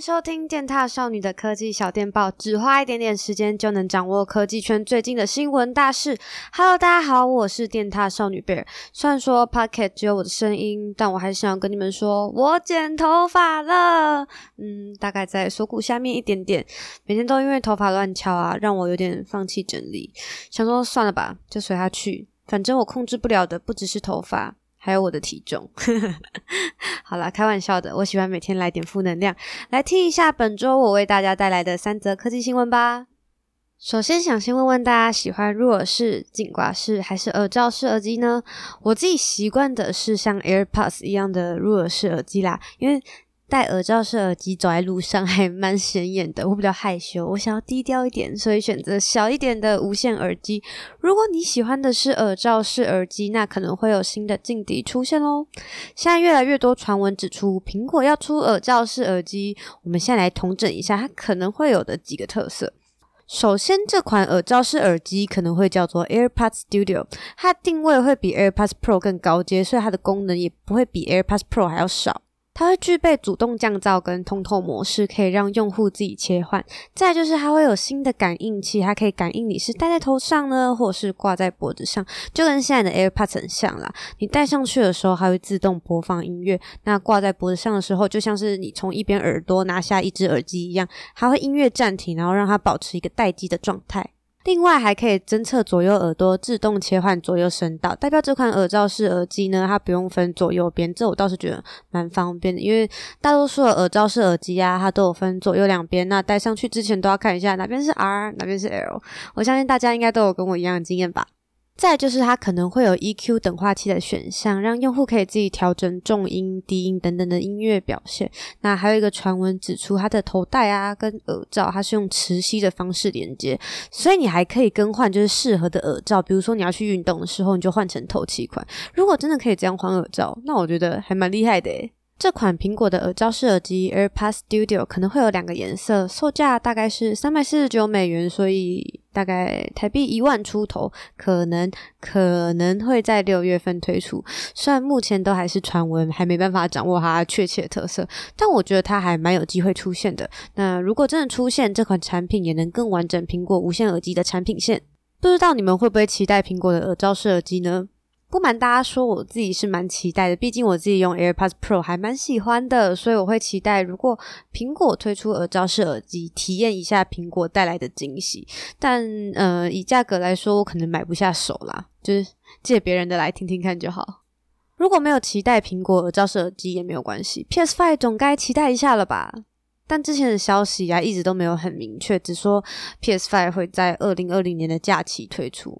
收听电踏少女的科技小电报，只花一点点时间就能掌握科技圈最近的新闻大事。Hello，大家好，我是电踏少女贝尔。虽然说 Pocket 只有我的声音，但我还是想要跟你们说，我剪头发了。嗯，大概在锁骨下面一点点。每天都因为头发乱翘啊，让我有点放弃整理。想说算了吧，就随它去，反正我控制不了的不只是头发。还有我的体重，好啦，开玩笑的。我喜欢每天来点负能量，来听一下本周我为大家带来的三则科技新闻吧。首先，想先问问大家，喜欢入耳式、颈挂式还是耳罩式耳机呢？我自己习惯的是像 AirPods 一样的入耳式耳机啦，因为。戴耳罩式耳机走在路上还蛮显眼的，我比较害羞，我想要低调一点，所以选择小一点的无线耳机。如果你喜欢的是耳罩式耳机，那可能会有新的劲敌出现喽。现在越来越多传闻指出，苹果要出耳罩式耳机。我们先来统整一下它可能会有的几个特色。首先，这款耳罩式耳机可能会叫做 AirPods Studio，它定位会比 AirPods Pro 更高阶，所以它的功能也不会比 AirPods Pro 还要少。它会具备主动降噪跟通透模式，可以让用户自己切换。再就是它会有新的感应器，它可以感应你是戴在头上呢，或是挂在脖子上，就跟现在的 AirPods 很像啦。你戴上去的时候，它会自动播放音乐；那挂在脖子上的时候，就像是你从一边耳朵拿下一只耳机一样，它会音乐暂停，然后让它保持一个待机的状态。另外还可以侦测左右耳朵，自动切换左右声道，代表这款耳罩式耳机呢，它不用分左右边，这我倒是觉得蛮方便的，因为大多数的耳罩式耳机啊，它都有分左右两边，那戴上去之前都要看一下哪边是 R，哪边是 L，我相信大家应该都有跟我一样的经验吧。再就是它可能会有 EQ 等化器的选项，让用户可以自己调整重音、低音等等的音乐表现。那还有一个传闻指出，它的头戴啊跟耳罩它是用磁吸的方式连接，所以你还可以更换就是适合的耳罩。比如说你要去运动的时候，你就换成透气款。如果真的可以这样换耳罩，那我觉得还蛮厉害的诶。这款苹果的耳罩式耳机 AirPods Studio 可能会有两个颜色，售价大概是三百四十九美元，所以大概台币一万出头，可能可能会在六月份推出。虽然目前都还是传闻，还没办法掌握它确切的特色，但我觉得它还蛮有机会出现的。那如果真的出现，这款产品也能更完整苹果无线耳机的产品线。不知道你们会不会期待苹果的耳罩式耳机呢？不瞒大家说，我自己是蛮期待的，毕竟我自己用 AirPods Pro 还蛮喜欢的，所以我会期待如果苹果推出耳罩式耳机，体验一下苹果带来的惊喜。但呃，以价格来说，我可能买不下手啦，就是借别人的来听听看就好。如果没有期待苹果耳罩式耳机也没有关系，PS Five 总该期待一下了吧？但之前的消息啊，一直都没有很明确，只说 PS Five 会在二零二零年的假期推出。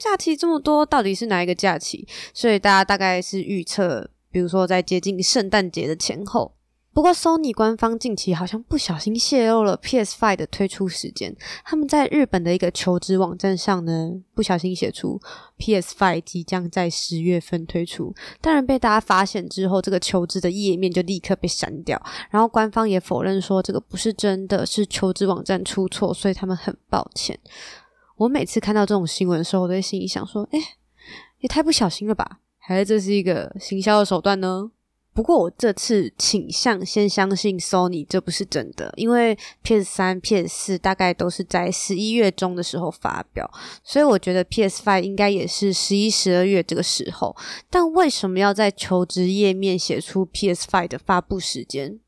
假期这么多，到底是哪一个假期？所以大家大概是预测，比如说在接近圣诞节的前后。不过，Sony 官方近期好像不小心泄露了 PS5 的推出时间。他们在日本的一个求职网站上呢，不小心写出 PS5 即将在十月份推出。当然被大家发现之后，这个求职的页面就立刻被删掉。然后官方也否认说这个不是真的，是求职网站出错，所以他们很抱歉。我每次看到这种新闻的时候，我都会心里想说：“诶，也太不小心了吧？还是这是一个行销的手段呢？”不过我这次倾向先相信 Sony 这不是真的，因为 PS 三、PS 四大概都是在十一月中的时候发表，所以我觉得 PS Five 应该也是十一、十二月这个时候。但为什么要在求职页面写出 PS Five 的发布时间，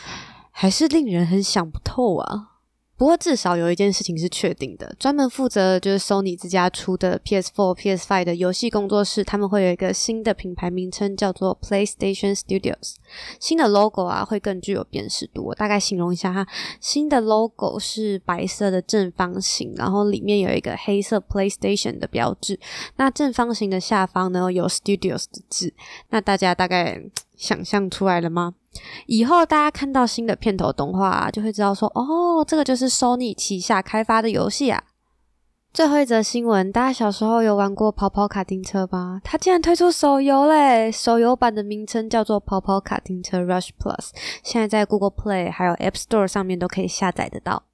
还是令人很想不透啊？不过至少有一件事情是确定的，专门负责就是 Sony 自家出的 PS4、PS5 的游戏工作室，他们会有一个新的品牌名称，叫做 PlayStation Studios。新的 logo 啊，会更具有辨识度。我大概形容一下哈，新的 logo 是白色的正方形，然后里面有一个黑色 PlayStation 的标志。那正方形的下方呢，有 Studios 的字。那大家大概想象出来了吗？以后大家看到新的片头动画，就会知道说，哦，这个就是 Sony 旗下开发的游戏啊。最后一则新闻，大家小时候有玩过跑跑卡丁车吗？它竟然推出手游嘞！手游版的名称叫做跑跑卡丁车 Rush Plus，现在在 Google Play 还有 App Store 上面都可以下载得到。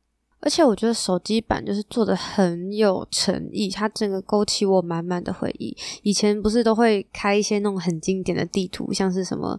而且我觉得手机版就是做得很有诚意，它整个勾起我满满的回忆。以前不是都会开一些那种很经典的地图，像是什么。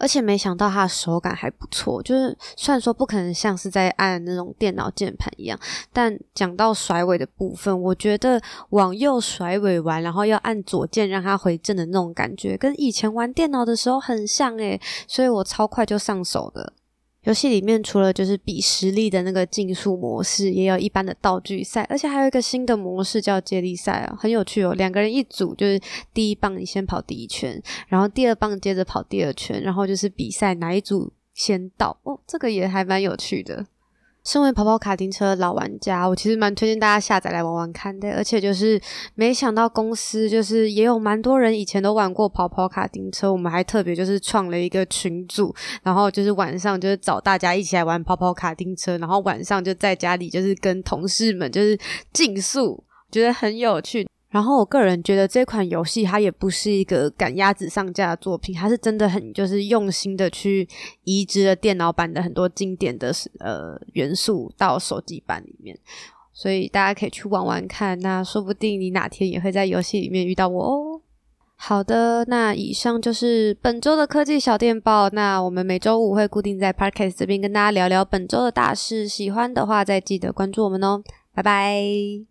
而且没想到它的手感还不错，就是虽然说不可能像是在按那种电脑键盘一样，但讲到甩尾的部分，我觉得往右甩尾完，然后要按左键让它回正的那种感觉，跟以前玩电脑的时候很像诶，所以我超快就上手了。游戏里面除了就是比实力的那个竞速模式，也有一般的道具赛，而且还有一个新的模式叫接力赛啊，很有趣哦。两个人一组，就是第一棒你先跑第一圈，然后第二棒接着跑第二圈，然后就是比赛哪一组先到哦，这个也还蛮有趣的。身为跑跑卡丁车的老玩家，我其实蛮推荐大家下载来玩玩看的。而且就是没想到公司就是也有蛮多人以前都玩过跑跑卡丁车，我们还特别就是创了一个群组，然后就是晚上就是找大家一起来玩跑跑卡丁车，然后晚上就在家里就是跟同事们就是竞速，觉得很有趣。然后我个人觉得这款游戏它也不是一个赶鸭子上架的作品，它是真的很就是用心的去移植了电脑版的很多经典的呃元素到手机版里面，所以大家可以去玩玩看，那说不定你哪天也会在游戏里面遇到我哦。好的，那以上就是本周的科技小电报，那我们每周五会固定在 Podcast 这边跟大家聊聊本周的大事，喜欢的话再记得关注我们哦，拜拜。